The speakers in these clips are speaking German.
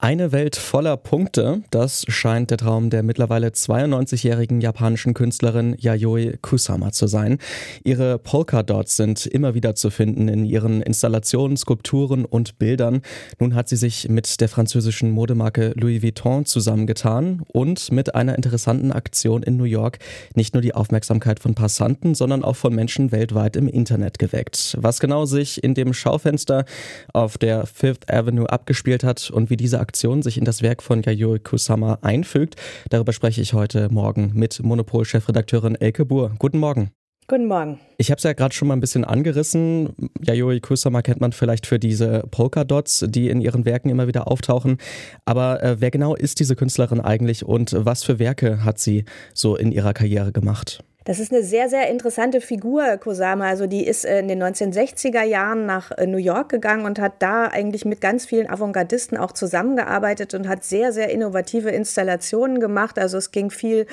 Eine Welt voller Punkte, das scheint der Traum der mittlerweile 92-jährigen japanischen Künstlerin Yayoi Kusama zu sein. Ihre Polka-Dots sind immer wieder zu finden in ihren Installationen, Skulpturen und Bildern. Nun hat sie sich mit der französischen Modemarke Louis Vuitton zusammengetan und mit einer interessanten Aktion in New York nicht nur die Aufmerksamkeit von Passanten, sondern auch von Menschen weltweit im Internet geweckt. Was genau sich in dem Schaufenster auf der Fifth Avenue abgespielt hat und wie diese Aktion sich in das Werk von Yayoi Kusama einfügt. Darüber spreche ich heute Morgen mit Monopol-Chefredakteurin Elke Buhr. Guten Morgen. Guten Morgen. Ich habe es ja gerade schon mal ein bisschen angerissen. Yayoi Kusama kennt man vielleicht für diese Polka-Dots, die in ihren Werken immer wieder auftauchen. Aber äh, wer genau ist diese Künstlerin eigentlich und was für Werke hat sie so in ihrer Karriere gemacht? Das ist eine sehr, sehr interessante Figur, Kosama. Also die ist äh, in den 1960er Jahren nach äh, New York gegangen und hat da eigentlich mit ganz vielen Avantgardisten auch zusammengearbeitet und hat sehr, sehr innovative Installationen gemacht. Also es ging viel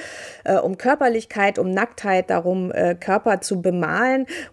äh, um Körperlichkeit, um Nacktheit, darum, äh, Körper zu bemalen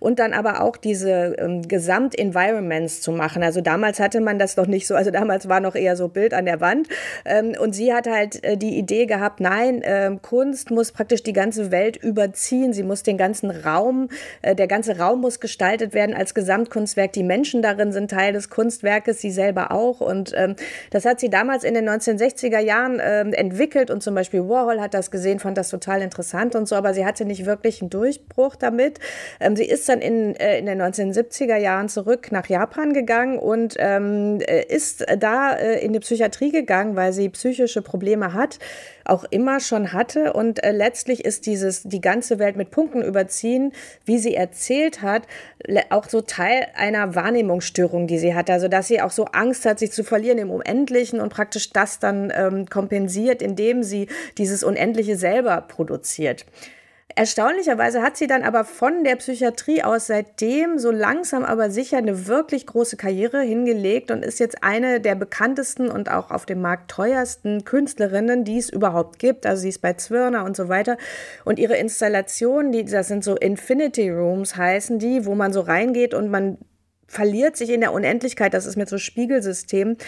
und dann aber auch diese ähm, Gesamtenvironments zu machen. Also damals hatte man das noch nicht so, also damals war noch eher so Bild an der Wand. Ähm, und sie hat halt äh, die Idee gehabt, nein, ähm, Kunst muss praktisch die ganze Welt überziehen ziehen. Sie muss den ganzen Raum, äh, der ganze Raum muss gestaltet werden als Gesamtkunstwerk. Die Menschen darin sind Teil des Kunstwerkes, sie selber auch. Und ähm, das hat sie damals in den 1960er Jahren ähm, entwickelt. Und zum Beispiel Warhol hat das gesehen, fand das total interessant und so. Aber sie hatte nicht wirklich einen Durchbruch damit. Ähm, sie ist dann in, äh, in den 1970er Jahren zurück nach Japan gegangen und ähm, äh, ist da äh, in die Psychiatrie gegangen, weil sie psychische Probleme hat, auch immer schon hatte. Und äh, letztlich ist dieses, die ganze Welt mit Punkten überziehen, wie sie erzählt hat, auch so Teil einer Wahrnehmungsstörung, die sie hat. Also, dass sie auch so Angst hat, sich zu verlieren im Unendlichen und praktisch das dann ähm, kompensiert, indem sie dieses Unendliche selber produziert. Erstaunlicherweise hat sie dann aber von der Psychiatrie aus seitdem so langsam aber sicher eine wirklich große Karriere hingelegt und ist jetzt eine der bekanntesten und auch auf dem Markt teuersten Künstlerinnen, die es überhaupt gibt. Also sie ist bei Zwirner und so weiter. Und ihre Installationen, die, das sind so Infinity Rooms heißen die, wo man so reingeht und man verliert sich in der Unendlichkeit. Das ist mit so Spiegelsystem.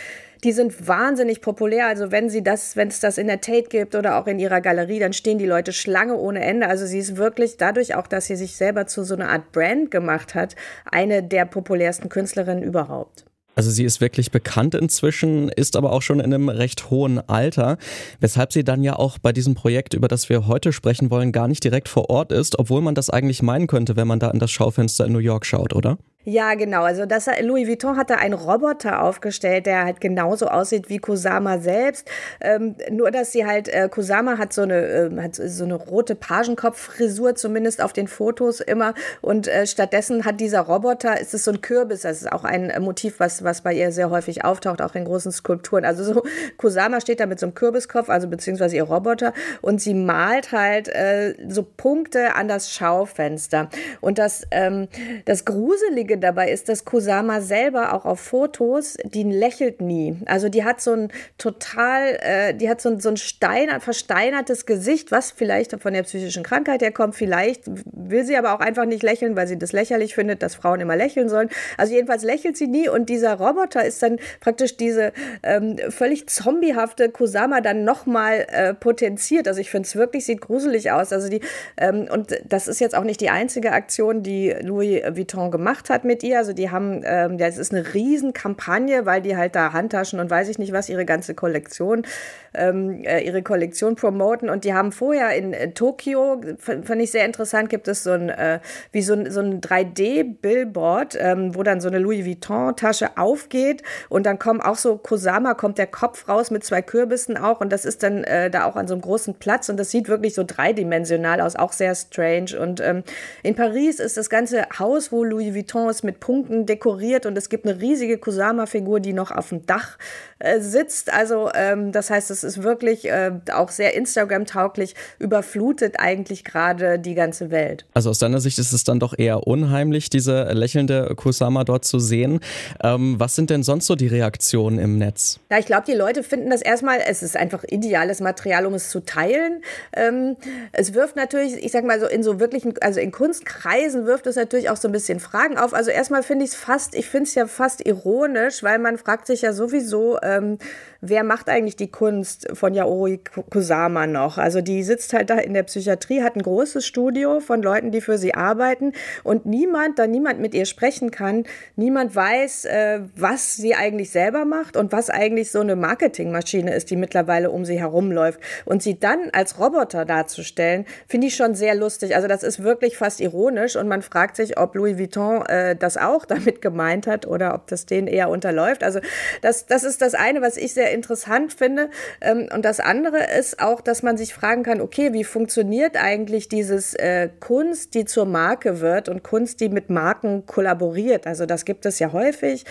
Die sind wahnsinnig populär. Also wenn sie das, wenn es das in der Tate gibt oder auch in ihrer Galerie, dann stehen die Leute Schlange ohne Ende. Also sie ist wirklich dadurch auch, dass sie sich selber zu so einer Art Brand gemacht hat, eine der populärsten Künstlerinnen überhaupt. Also sie ist wirklich bekannt inzwischen, ist aber auch schon in einem recht hohen Alter, weshalb sie dann ja auch bei diesem Projekt, über das wir heute sprechen wollen, gar nicht direkt vor Ort ist, obwohl man das eigentlich meinen könnte, wenn man da in das Schaufenster in New York schaut, oder? Ja, genau. Also das, Louis Vuitton hat da einen Roboter aufgestellt, der halt genauso aussieht wie Kusama selbst. Ähm, nur, dass sie halt, äh, Kusama hat so eine, äh, hat so eine rote Pagenkopffrisur, zumindest auf den Fotos immer. Und äh, stattdessen hat dieser Roboter, ist es so ein Kürbis. Das ist auch ein Motiv, was, was bei ihr sehr häufig auftaucht, auch in großen Skulpturen. Also so, Kusama steht da mit so einem Kürbiskopf, also beziehungsweise ihr Roboter. Und sie malt halt äh, so Punkte an das Schaufenster. Und das, ähm, das Gruselige Lustige dabei ist, dass Kusama selber auch auf Fotos, die lächelt nie. Also die hat so ein total, äh, die hat so ein, so ein steiner, versteinertes Gesicht, was vielleicht von der psychischen Krankheit herkommt. Vielleicht will sie aber auch einfach nicht lächeln, weil sie das lächerlich findet, dass Frauen immer lächeln sollen. Also jedenfalls lächelt sie nie und dieser Roboter ist dann praktisch diese ähm, völlig zombiehafte Kusama dann nochmal äh, potenziert. Also ich finde es wirklich, sieht gruselig aus. Also die, ähm, und das ist jetzt auch nicht die einzige Aktion, die Louis Vuitton gemacht hat mit ihr. Also die haben, ähm, das ist eine Riesenkampagne, weil die halt da Handtaschen und weiß ich nicht was, ihre ganze Kollektion, ähm, äh, ihre Kollektion promoten. Und die haben vorher in äh, Tokio, fand ich sehr interessant, gibt es so ein, äh, wie so ein, so ein 3D-Billboard, ähm, wo dann so eine Louis Vuitton-Tasche aufgeht und dann kommt auch so Kosama, kommt der Kopf raus mit zwei Kürbissen auch und das ist dann äh, da auch an so einem großen Platz und das sieht wirklich so dreidimensional aus, auch sehr strange. Und ähm, in Paris ist das ganze Haus, wo Louis Vuitton Haus mit Punkten dekoriert und es gibt eine riesige Kusama-Figur, die noch auf dem Dach äh, sitzt. Also ähm, das heißt, es ist wirklich äh, auch sehr Instagram-tauglich, überflutet eigentlich gerade die ganze Welt. Also aus deiner Sicht ist es dann doch eher unheimlich, diese lächelnde Kusama dort zu sehen. Ähm, was sind denn sonst so die Reaktionen im Netz? Ja, ich glaube, die Leute finden das erstmal, es ist einfach ideales Material, um es zu teilen. Ähm, es wirft natürlich, ich sag mal so, in so wirklichen, also in Kunstkreisen wirft es natürlich auch so ein bisschen Fragen auf. Also erstmal finde ich es fast, ich finde es ja fast ironisch, weil man fragt sich ja sowieso, ähm, wer macht eigentlich die Kunst von Yaori Kusama noch? Also die sitzt halt da in der Psychiatrie, hat ein großes Studio von Leuten, die für sie arbeiten und niemand, da niemand mit ihr sprechen kann, niemand weiß, äh, was sie eigentlich selber macht und was eigentlich so eine Marketingmaschine ist, die mittlerweile um sie herumläuft. Und sie dann als Roboter darzustellen, finde ich schon sehr lustig. Also das ist wirklich fast ironisch und man fragt sich, ob Louis Vuitton äh, das auch damit gemeint hat oder ob das denen eher unterläuft. Also das, das ist das eine, was ich sehr interessant finde. Ähm, und das andere ist auch, dass man sich fragen kann, okay, wie funktioniert eigentlich dieses äh, Kunst, die zur Marke wird und Kunst, die mit Marken kollaboriert? Also das gibt es ja häufig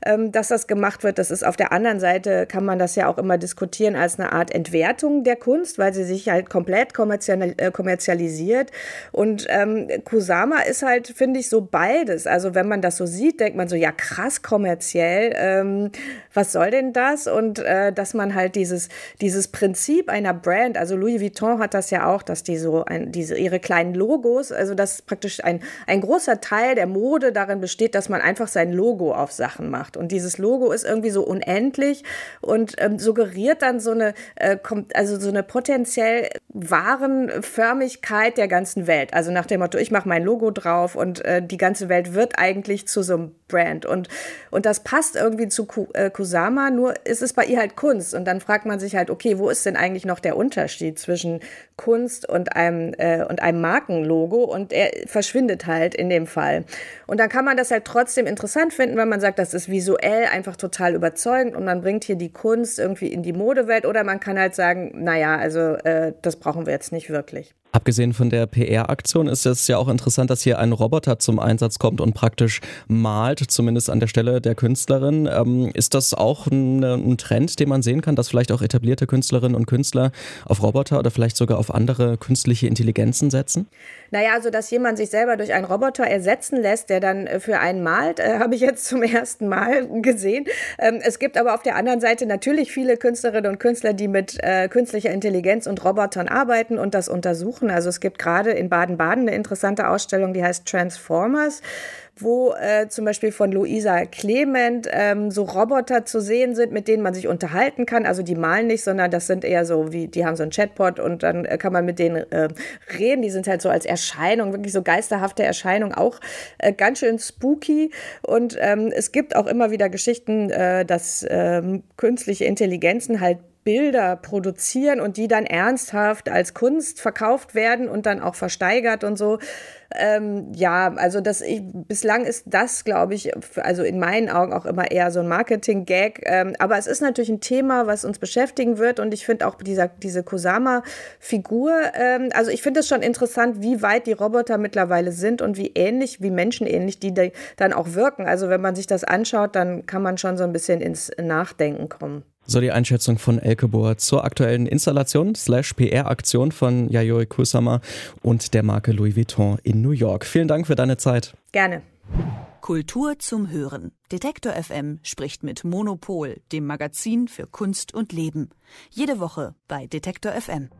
dass das gemacht wird. Das ist auf der anderen Seite, kann man das ja auch immer diskutieren als eine Art Entwertung der Kunst, weil sie sich halt komplett äh, kommerzialisiert. Und ähm, Kusama ist halt, finde ich, so beides. Also wenn man das so sieht, denkt man so, ja krass kommerziell, ähm, was soll denn das? Und äh, dass man halt dieses, dieses Prinzip einer Brand, also Louis Vuitton hat das ja auch, dass die so ein, diese, ihre kleinen Logos, also dass praktisch ein, ein großer Teil der Mode darin besteht, dass man einfach sein Logo auf Sachen macht gemacht. Und dieses Logo ist irgendwie so unendlich und ähm, suggeriert dann so eine, äh, also so eine potenziell wahren Förmigkeit der ganzen Welt. Also nach dem Motto, ich mache mein Logo drauf und äh, die ganze Welt wird eigentlich zu so einem Brand. Und, und das passt irgendwie zu äh, Kusama, nur ist es bei ihr halt Kunst. Und dann fragt man sich halt, okay, wo ist denn eigentlich noch der Unterschied zwischen Kunst und einem, äh, und einem Markenlogo? Und er verschwindet halt in dem Fall. Und dann kann man das halt trotzdem interessant finden, wenn man sagt, das ist visuell einfach total überzeugend und man bringt hier die Kunst irgendwie in die Modewelt. Oder man kann halt sagen, naja, also äh, das brauchen wir jetzt nicht wirklich. Abgesehen von der PR-Aktion ist es ja auch interessant, dass hier ein Roboter zum Einsatz kommt und praktisch malt, zumindest an der Stelle der Künstlerin. Ähm, ist das auch ein, ein, Trend, den man sehen kann, dass vielleicht auch etablierte Künstlerinnen und Künstler auf Roboter oder vielleicht sogar auf andere künstliche Intelligenzen setzen? Naja, also dass jemand sich selber durch einen Roboter ersetzen lässt, der dann äh, für einen malt, äh, habe ich jetzt zum ersten Mal gesehen. Ähm, es gibt aber auf der anderen Seite natürlich viele Künstlerinnen und Künstler, die mit äh, künstlicher Intelligenz und Robotern arbeiten und das untersuchen besuchen. Also es gibt gerade in Baden-Baden eine interessante Ausstellung, die heißt Transformers wo äh, zum Beispiel von Luisa Clement ähm, so Roboter zu sehen sind, mit denen man sich unterhalten kann. Also die malen nicht, sondern das sind eher so wie, die haben so ein Chatbot und dann äh, kann man mit denen äh, reden. Die sind halt so als Erscheinung, wirklich so geisterhafte Erscheinung, auch äh, ganz schön spooky. Und ähm, es gibt auch immer wieder Geschichten, äh, dass ähm, künstliche Intelligenzen halt Bilder produzieren und die dann ernsthaft als Kunst verkauft werden und dann auch versteigert und so. Ähm, ja, also das ich, bislang ist das, glaube ich, also in meinen Augen auch immer eher so ein Marketing-Gag. Ähm, aber es ist natürlich ein Thema, was uns beschäftigen wird und ich finde auch dieser, diese Kusama-Figur, ähm, also ich finde es schon interessant, wie weit die Roboter mittlerweile sind und wie ähnlich, wie menschenähnlich die dann auch wirken. Also wenn man sich das anschaut, dann kann man schon so ein bisschen ins Nachdenken kommen. So die Einschätzung von Elke Bohr zur aktuellen Installation slash PR-Aktion von Yayoi Kusama und der Marke Louis Vuitton in New York. Vielen Dank für deine Zeit. Gerne. Kultur zum Hören. Detektor FM spricht mit Monopol, dem Magazin für Kunst und Leben. Jede Woche bei Detektor FM.